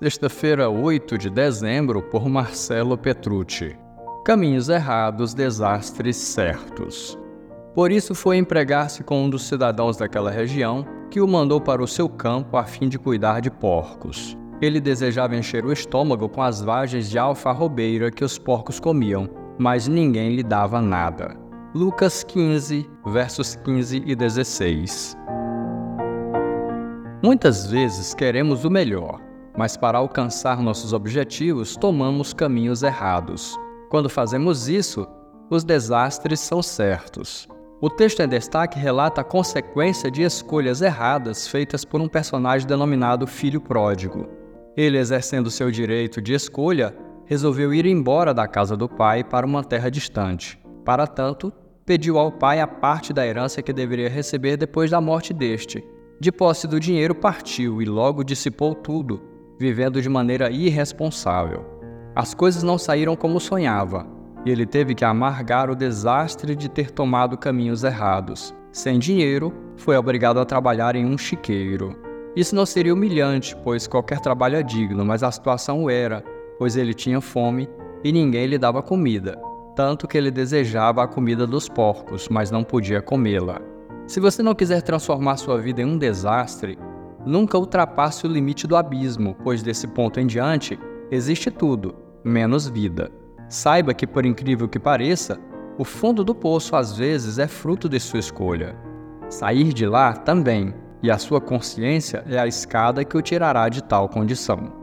Sexta-feira, 8 de dezembro, por Marcelo Petrucci. Caminhos errados, desastres certos. Por isso foi empregar-se com um dos cidadãos daquela região, que o mandou para o seu campo a fim de cuidar de porcos. Ele desejava encher o estômago com as vagens de alfarrobeira que os porcos comiam, mas ninguém lhe dava nada. Lucas 15, versos 15 e 16. Muitas vezes queremos o melhor, mas para alcançar nossos objetivos tomamos caminhos errados. Quando fazemos isso, os desastres são certos. O texto em destaque relata a consequência de escolhas erradas feitas por um personagem denominado Filho Pródigo. Ele, exercendo seu direito de escolha, resolveu ir embora da casa do pai para uma terra distante. Para tanto, pediu ao pai a parte da herança que deveria receber depois da morte deste. De posse do dinheiro, partiu e logo dissipou tudo, vivendo de maneira irresponsável. As coisas não saíram como sonhava, e ele teve que amargar o desastre de ter tomado caminhos errados. Sem dinheiro, foi obrigado a trabalhar em um chiqueiro. Isso não seria humilhante, pois qualquer trabalho é digno, mas a situação era, pois ele tinha fome e ninguém lhe dava comida, tanto que ele desejava a comida dos porcos, mas não podia comê-la. Se você não quiser transformar sua vida em um desastre, nunca ultrapasse o limite do abismo, pois desse ponto em diante existe tudo, menos vida. Saiba que, por incrível que pareça, o fundo do poço às vezes é fruto de sua escolha. Sair de lá também, e a sua consciência é a escada que o tirará de tal condição.